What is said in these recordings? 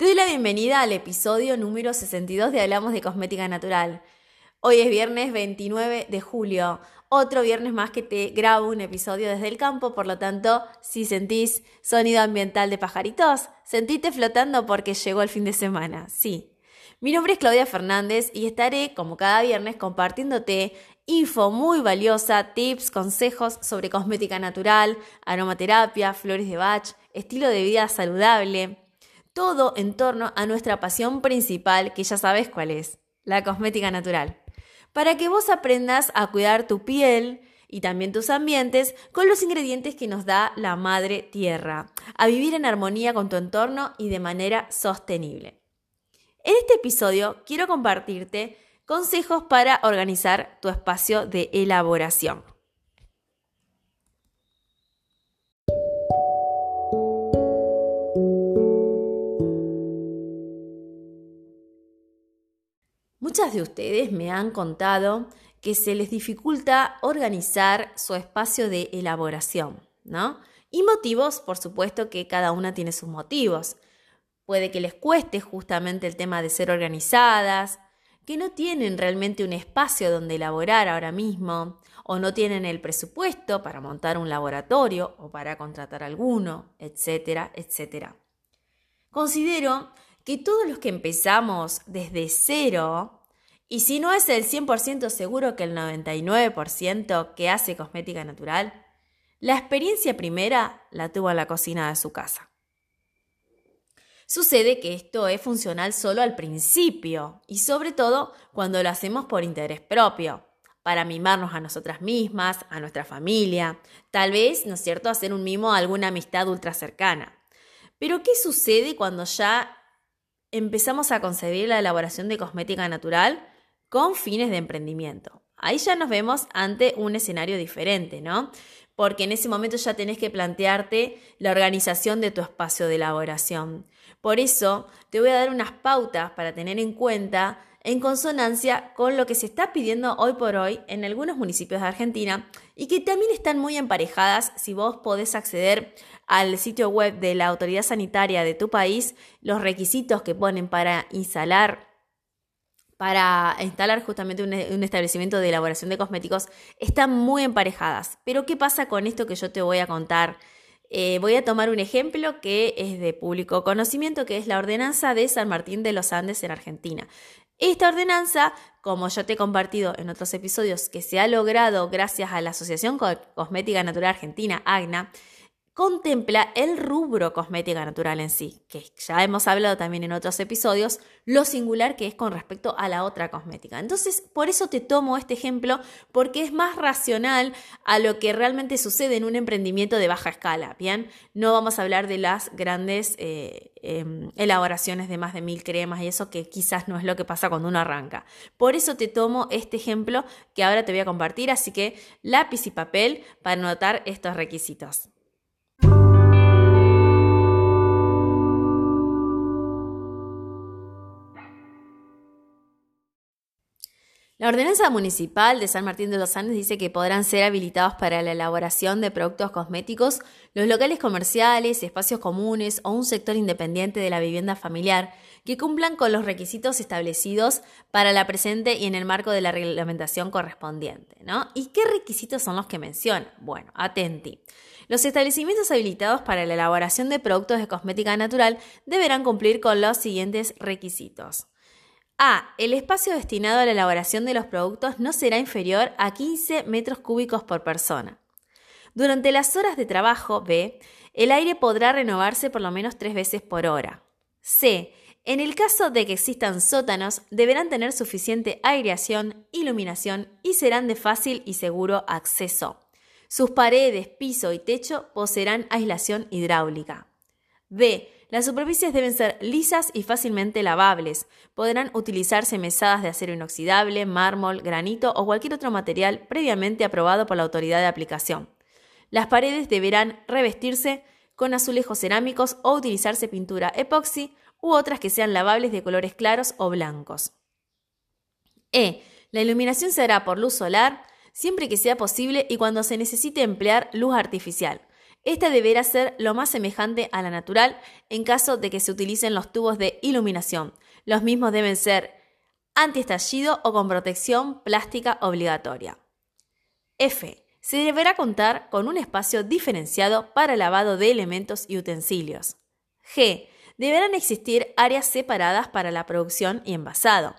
Te doy la bienvenida al episodio número 62 de Hablamos de Cosmética Natural. Hoy es viernes 29 de julio, otro viernes más que te grabo un episodio desde el campo, por lo tanto, si sentís sonido ambiental de pajaritos, sentite flotando porque llegó el fin de semana, sí. Mi nombre es Claudia Fernández y estaré, como cada viernes, compartiéndote info muy valiosa, tips, consejos sobre cosmética natural, aromaterapia, flores de Bach, estilo de vida saludable, todo en torno a nuestra pasión principal, que ya sabes cuál es, la cosmética natural. Para que vos aprendas a cuidar tu piel y también tus ambientes con los ingredientes que nos da la madre tierra, a vivir en armonía con tu entorno y de manera sostenible. En este episodio quiero compartirte consejos para organizar tu espacio de elaboración. Muchas de ustedes me han contado que se les dificulta organizar su espacio de elaboración, ¿no? Y motivos, por supuesto que cada una tiene sus motivos. Puede que les cueste justamente el tema de ser organizadas, que no tienen realmente un espacio donde elaborar ahora mismo, o no tienen el presupuesto para montar un laboratorio o para contratar alguno, etcétera, etcétera. Considero que todos los que empezamos desde cero, y si no es el 100% seguro que el 99% que hace cosmética natural, la experiencia primera la tuvo en la cocina de su casa. Sucede que esto es funcional solo al principio y sobre todo cuando lo hacemos por interés propio, para mimarnos a nosotras mismas, a nuestra familia, tal vez, ¿no es cierto?, hacer un mimo a alguna amistad ultra cercana. Pero ¿qué sucede cuando ya empezamos a concebir la elaboración de cosmética natural con fines de emprendimiento. Ahí ya nos vemos ante un escenario diferente, ¿no? Porque en ese momento ya tenés que plantearte la organización de tu espacio de elaboración. Por eso te voy a dar unas pautas para tener en cuenta en consonancia con lo que se está pidiendo hoy por hoy en algunos municipios de Argentina y que también están muy emparejadas si vos podés acceder al sitio web de la autoridad sanitaria de tu país, los requisitos que ponen para instalar para instalar justamente un, establecimiento de elaboración de cosméticos están muy emparejadas. Pero ¿qué pasa con esto que yo te voy a contar? Eh, voy a tomar un ejemplo que es de público conocimiento, que es la ordenanza de San Martín de los Andes en Argentina. Esta ordenanza, como ya te he compartido en otros episodios, que se ha logrado gracias a la Asociación Cosmética Natural Argentina, AGNA, contempla el rubro cosmética natural en sí, que ya hemos hablado también en otros episodios, lo singular que es con respecto a la otra cosmética. Entonces, por eso te tomo este ejemplo, porque es más racional a lo que realmente sucede en un emprendimiento de baja escala, ¿bien? No vamos a hablar de las grandes eh, em, elaboraciones de más de mil cremas y eso que quizás no es lo que pasa cuando uno arranca. Por eso te tomo este ejemplo que ahora te voy a compartir, así que lápiz y papel para anotar estos requisitos. La ordenanza municipal de San Martín de los Andes dice que podrán ser habilitados para la elaboración de productos cosméticos los locales comerciales, espacios comunes o un sector independiente de la vivienda familiar que cumplan con los requisitos establecidos para la presente y en el marco de la reglamentación correspondiente. ¿no? ¿Y qué requisitos son los que menciona? Bueno, atenti. Los establecimientos habilitados para la elaboración de productos de cosmética natural deberán cumplir con los siguientes requisitos. A. El espacio destinado a la elaboración de los productos no será inferior a 15 metros cúbicos por persona. Durante las horas de trabajo, B. El aire podrá renovarse por lo menos tres veces por hora. C. En el caso de que existan sótanos, deberán tener suficiente aireación, iluminación y serán de fácil y seguro acceso. Sus paredes, piso y techo poseerán aislación hidráulica. B las superficies deben ser lisas y fácilmente lavables. Podrán utilizarse mesadas de acero inoxidable, mármol, granito o cualquier otro material previamente aprobado por la autoridad de aplicación. Las paredes deberán revestirse con azulejos cerámicos o utilizarse pintura epoxi u otras que sean lavables de colores claros o blancos. E. La iluminación se hará por luz solar siempre que sea posible y cuando se necesite emplear luz artificial. Esta deberá ser lo más semejante a la natural en caso de que se utilicen los tubos de iluminación. Los mismos deben ser antiestallido o con protección plástica obligatoria. F. Se deberá contar con un espacio diferenciado para lavado de elementos y utensilios. G. Deberán existir áreas separadas para la producción y envasado.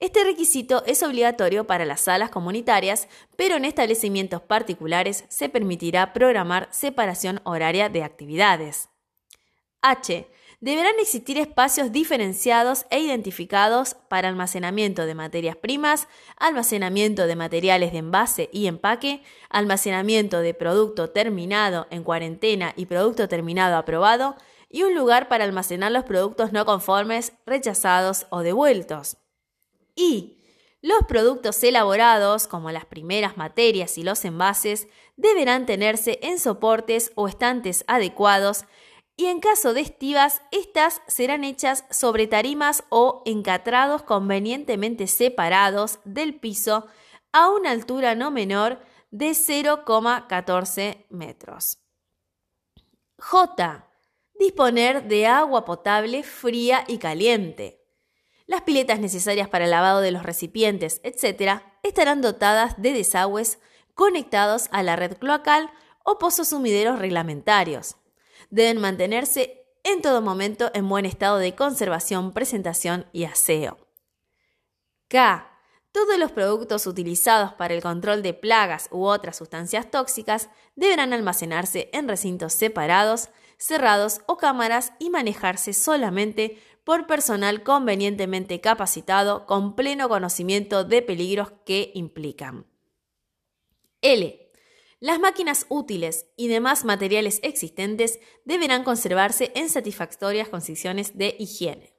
Este requisito es obligatorio para las salas comunitarias, pero en establecimientos particulares se permitirá programar separación horaria de actividades. H. Deberán existir espacios diferenciados e identificados para almacenamiento de materias primas, almacenamiento de materiales de envase y empaque, almacenamiento de producto terminado en cuarentena y producto terminado aprobado, y un lugar para almacenar los productos no conformes, rechazados o devueltos. Y los productos elaborados, como las primeras materias y los envases, deberán tenerse en soportes o estantes adecuados y en caso de estivas, estas serán hechas sobre tarimas o encatrados convenientemente separados del piso a una altura no menor de 0,14 metros. J. Disponer de agua potable fría y caliente. Las piletas necesarias para el lavado de los recipientes, etc., estarán dotadas de desagües conectados a la red cloacal o pozos sumideros reglamentarios. Deben mantenerse en todo momento en buen estado de conservación, presentación y aseo. K. Todos los productos utilizados para el control de plagas u otras sustancias tóxicas deberán almacenarse en recintos separados, cerrados o cámaras y manejarse solamente por personal convenientemente capacitado con pleno conocimiento de peligros que implican. L. Las máquinas útiles y demás materiales existentes deberán conservarse en satisfactorias condiciones de higiene.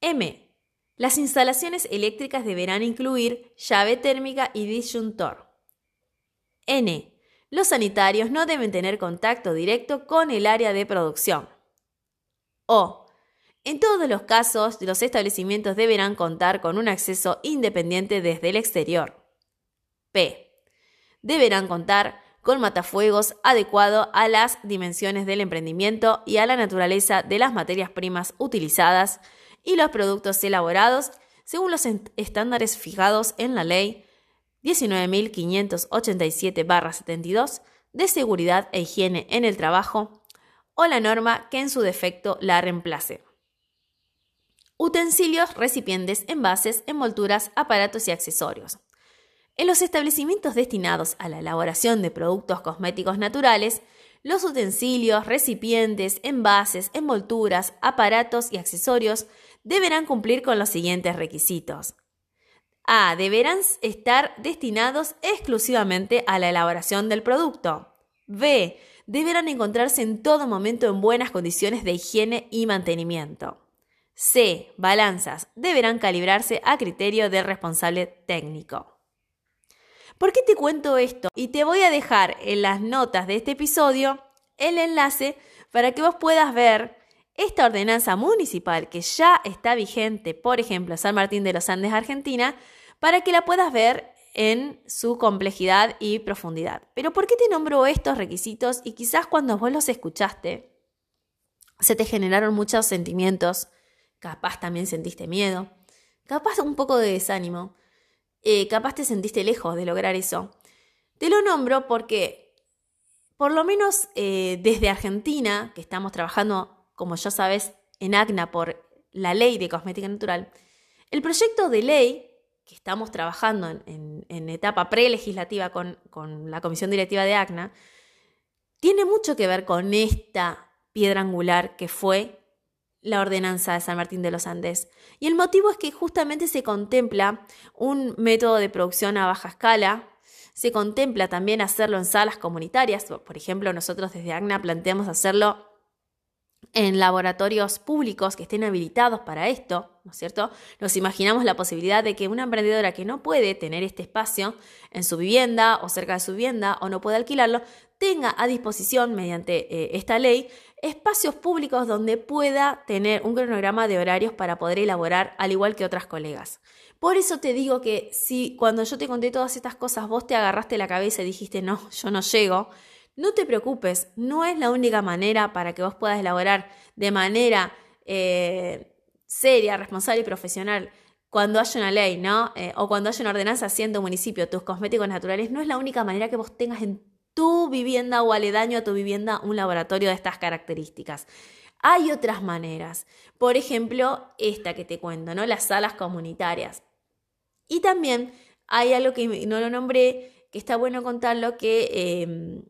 M. Las instalaciones eléctricas deberán incluir llave térmica y disyuntor. N. Los sanitarios no deben tener contacto directo con el área de producción. O. En todos los casos, los establecimientos deberán contar con un acceso independiente desde el exterior. P. Deberán contar con matafuegos adecuado a las dimensiones del emprendimiento y a la naturaleza de las materias primas utilizadas y los productos elaborados según los estándares fijados en la Ley 19.587-72 de Seguridad e Higiene en el Trabajo o la norma que en su defecto la reemplace utensilios, recipientes, envases, envolturas, aparatos y accesorios. En los establecimientos destinados a la elaboración de productos cosméticos naturales, los utensilios, recipientes, envases, envolturas, aparatos y accesorios deberán cumplir con los siguientes requisitos. A. Deberán estar destinados exclusivamente a la elaboración del producto. B. Deberán encontrarse en todo momento en buenas condiciones de higiene y mantenimiento. C. Balanzas. Deberán calibrarse a criterio del responsable técnico. ¿Por qué te cuento esto? Y te voy a dejar en las notas de este episodio el enlace para que vos puedas ver esta ordenanza municipal que ya está vigente, por ejemplo, San Martín de los Andes, Argentina, para que la puedas ver en su complejidad y profundidad. Pero ¿por qué te nombro estos requisitos? Y quizás cuando vos los escuchaste, se te generaron muchos sentimientos capaz también sentiste miedo, capaz un poco de desánimo, eh, capaz te sentiste lejos de lograr eso. Te lo nombro porque, por lo menos eh, desde Argentina, que estamos trabajando, como ya sabes, en ACNA por la ley de cosmética natural, el proyecto de ley que estamos trabajando en, etapa prelegislativa con, con la comisión directiva de ACNA, tiene mucho que ver con esta piedra angular que fue la ordenanza de San Martín de los Andes. Y el motivo es que justamente se contempla un método de producción a baja escala, se contempla también hacerlo en salas comunitarias, por ejemplo, nosotros desde ACNA planteamos hacerlo en laboratorios públicos que estén habilitados para esto, ¿no es cierto? Nos imaginamos la posibilidad de que una emprendedora que no puede tener este espacio en su vivienda o cerca de su vivienda o no puede alquilarlo, tenga a disposición mediante eh, esta ley espacios públicos donde pueda tener un cronograma de horarios para poder elaborar al igual que otras colegas. Por eso te digo que si cuando yo te conté todas estas cosas vos te agarraste la cabeza y dijiste no, yo no llego, no te preocupes, no es la única manera para que vos puedas elaborar de manera eh, seria, responsable y profesional cuando haya una ley, ¿no? Eh, o cuando haya una ordenanza haciendo municipio tus cosméticos naturales, no es la única manera que vos tengas en tu vivienda o aledaño a tu vivienda un laboratorio de estas características. Hay otras maneras. Por ejemplo, esta que te cuento, ¿no? Las salas comunitarias. Y también hay algo que no lo nombré, que está bueno contarlo, que em,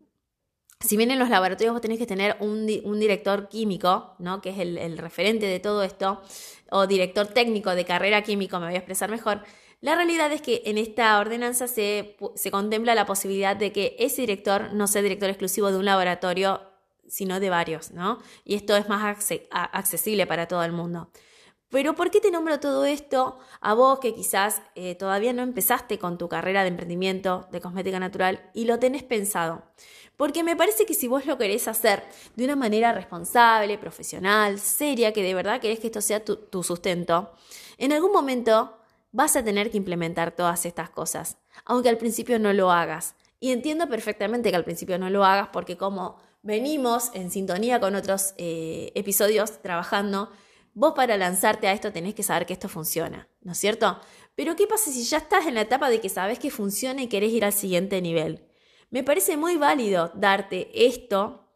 si bien en los laboratorios vos tenés que tener un, director químico, ¿no? que es el, referente de todo esto, o director técnico de carrera químico, me voy a expresar mejor, la realidad es que en esta ordenanza se, se contempla la posibilidad de que ese director no sea director exclusivo de un laboratorio, sino de varios, ¿no? Y esto es más accesible para todo el mundo. Pero ¿por qué te nombro todo esto a vos que quizás eh, todavía no empezaste con tu carrera de emprendimiento de cosmética natural y lo tenés pensado? Porque me parece que si vos lo querés hacer de una manera responsable, profesional, seria, que de verdad querés que esto sea tu, sustento, en algún momento vas a tener que implementar todas estas cosas, aunque al principio no lo hagas. Y entiendo perfectamente que al principio no lo hagas porque como venimos en sintonía con otros eh, episodios trabajando, Vos para lanzarte a esto tenés que saber que esto funciona, ¿no es cierto? Pero ¿qué pasa si ya estás en la etapa de que sabes que funciona y querés ir al siguiente nivel? Me parece muy válido darte esto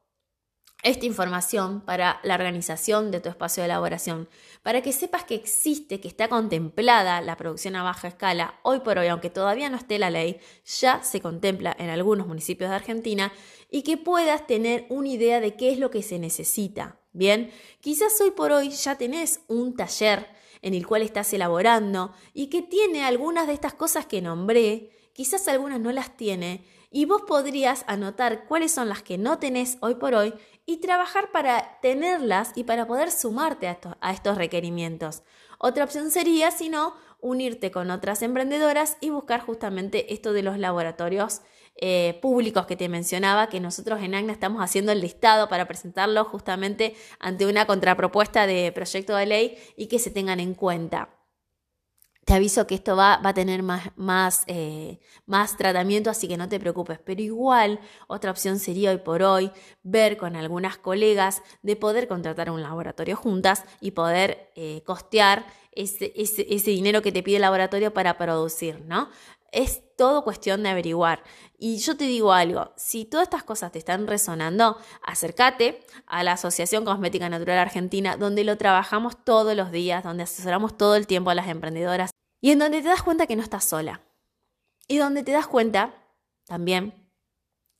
esta información para la organización de tu espacio de elaboración, para que sepas que existe, que está contemplada la producción a baja escala. Hoy por hoy, aunque todavía no esté la ley, ya se contempla en algunos municipios de Argentina y que puedas tener una idea de qué es lo que se necesita. Bien, quizás hoy por hoy ya tenés un taller en el cual estás elaborando y que tiene algunas de estas cosas que nombré, quizás algunas no las tiene, y vos podrías anotar cuáles son las que no tenés hoy por hoy y trabajar para tenerlas y para poder sumarte a a estos requerimientos. Otra opción sería, si no, unirte con otras emprendedoras y buscar justamente esto de los laboratorios eh, públicos que te mencionaba, que nosotros en AGNA estamos haciendo el listado para presentarlo justamente ante una contrapropuesta de proyecto de ley y que se tengan en cuenta. Te aviso que esto va, va a tener más, más, eh, más tratamiento, así que no te preocupes. Pero igual, otra opción sería hoy por hoy ver con algunas colegas de poder contratar un laboratorio juntas y poder eh, costear ese, ese, ese, dinero que te pide el laboratorio para producir, ¿no? Es todo cuestión de averiguar. Y yo te digo algo, si todas estas cosas te están resonando, acércate a la Asociación Cosmética Natural Argentina, donde lo trabajamos todos los días, donde asesoramos todo el tiempo a las emprendedoras y en donde te das cuenta que no estás sola. Y donde te das cuenta también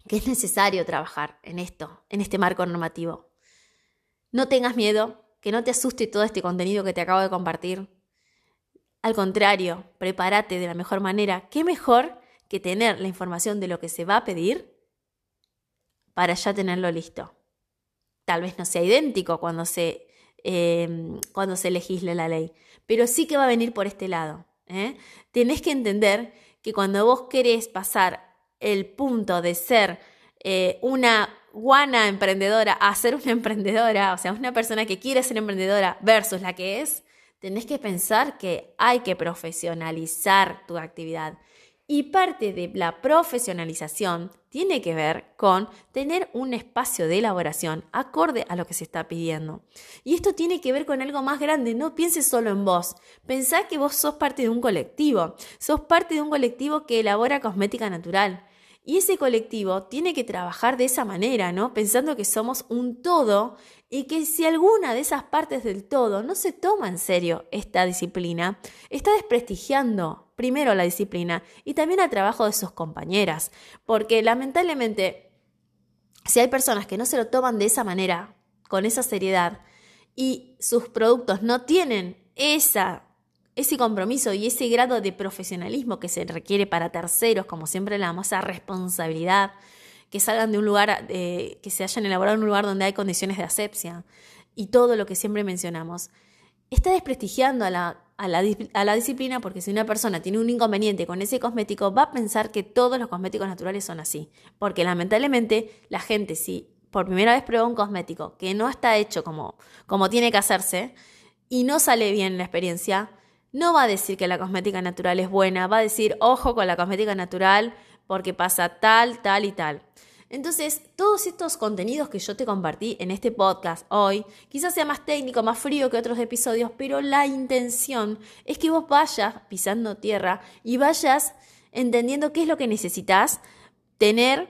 que es necesario trabajar en esto, en este marco normativo. No tengas miedo, que no te asuste todo este contenido que te acabo de compartir. Al contrario, prepárate de la mejor manera. ¿Qué mejor que tener la información de lo que se va a pedir para ya tenerlo listo? Tal vez no sea idéntico cuando se, eh, cuando se legisle la ley, pero sí que va a venir por este lado. ¿eh? Tenés que entender que cuando vos querés pasar el punto de ser eh, una guana emprendedora a ser una emprendedora, o sea, una persona que quiere ser emprendedora versus la que es, tenés que pensar que hay que profesionalizar tu actividad. Y parte de la profesionalización tiene que ver con tener un espacio de elaboración acorde a lo que se está pidiendo. Y esto tiene que ver con algo más grande, no pienses solo en vos, pensá que vos sos parte de un colectivo, sos parte de un colectivo que elabora cosmética natural. Y ese colectivo tiene que trabajar de esa manera, ¿no? Pensando que somos un todo y que si alguna de esas partes del todo no se toma en serio esta disciplina, está desprestigiando primero la disciplina y también al trabajo de sus compañeras, porque lamentablemente si hay personas que no se lo toman de esa manera, con esa seriedad, y sus productos no tienen esa ese compromiso y ese grado de profesionalismo que se requiere para terceros, como siempre le damos, esa responsabilidad, que salgan de un lugar, eh, que se hayan elaborado en un lugar donde hay condiciones de asepsia y todo lo que siempre mencionamos, está desprestigiando a la, a la, disciplina porque si una persona tiene un inconveniente con ese cosmético, va a pensar que todos los cosméticos naturales son así. Porque lamentablemente la gente, si por primera vez prueba un cosmético que no está hecho como, como tiene que hacerse y no sale bien la experiencia, no va a decir que la cosmética natural es buena, va a decir, ojo con la cosmética natural porque pasa tal, tal y tal. Entonces, todos estos contenidos que yo te compartí en este podcast hoy, quizás sea más técnico, más frío que otros episodios, pero la intención es que vos vayas pisando tierra y vayas entendiendo qué es lo que necesitas tener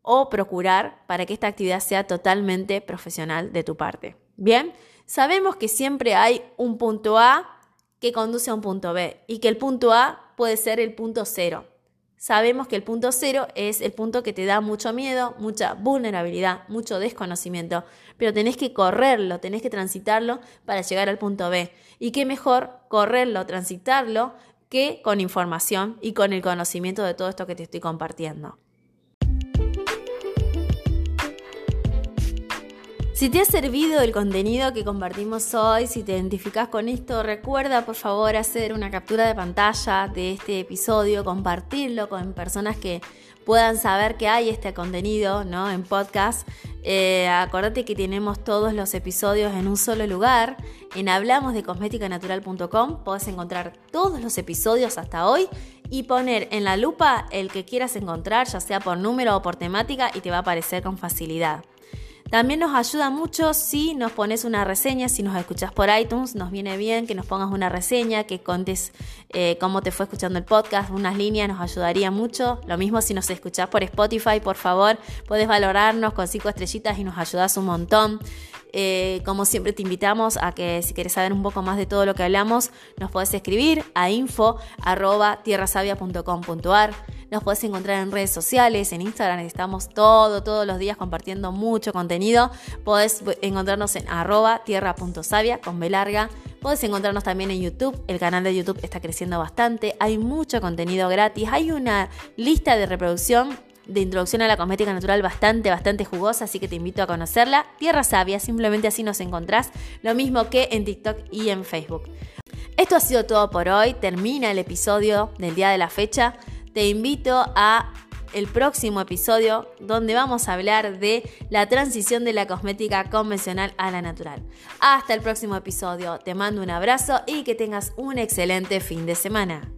o procurar para que esta actividad sea totalmente profesional de tu parte. Bien, sabemos que siempre hay un punto A que conduce a un punto B y que el punto A puede ser el punto cero. Sabemos que el punto cero es el punto que te da mucho miedo, mucha vulnerabilidad, mucho desconocimiento, pero tenés que correrlo, tenés que transitarlo para llegar al punto B. Y qué mejor correrlo, transitarlo, que con información y con el conocimiento de todo esto que te estoy compartiendo. Si te ha servido el contenido que compartimos hoy, si te identificas con esto, recuerda por favor hacer una captura de pantalla de este episodio, compartirlo con personas que puedan saber que hay este contenido ¿no? en podcast. Eh, acordate que tenemos todos los episodios en un solo lugar. En hablamosdecosmeticanatural.com podés encontrar todos los episodios hasta hoy y poner en la lupa el que quieras encontrar, ya sea por número o por temática, y te va a aparecer con facilidad. También nos ayuda mucho si nos pones una reseña, si nos escuchas por iTunes, nos viene bien que nos pongas una reseña, que contes eh, cómo te fue escuchando el podcast, unas líneas, nos ayudaría mucho. Lo mismo si nos escuchás por Spotify, por favor, puedes valorarnos con cinco estrellitas y nos ayudas un montón. Eh, como siempre te invitamos a que si quieres saber un poco más de todo lo que hablamos, nos puedes escribir a info nos puedes encontrar en redes sociales, en Instagram estamos todo, todos los días compartiendo mucho contenido. Podés encontrarnos en arroba tierra.savia con B larga. Podés encontrarnos también en YouTube. El canal de YouTube está creciendo bastante. Hay mucho contenido gratis. Hay una lista de reproducción de introducción a la cosmética natural bastante, bastante jugosa, así que te invito a conocerla. Tierra Sabia, simplemente así nos encontrás, lo mismo que en TikTok y en Facebook. Esto ha sido todo por hoy, termina el episodio del día de la fecha te invito a el próximo episodio donde vamos a hablar de la transición de la cosmética convencional a la natural. Hasta el próximo episodio, te mando un abrazo y que tengas un excelente fin de semana.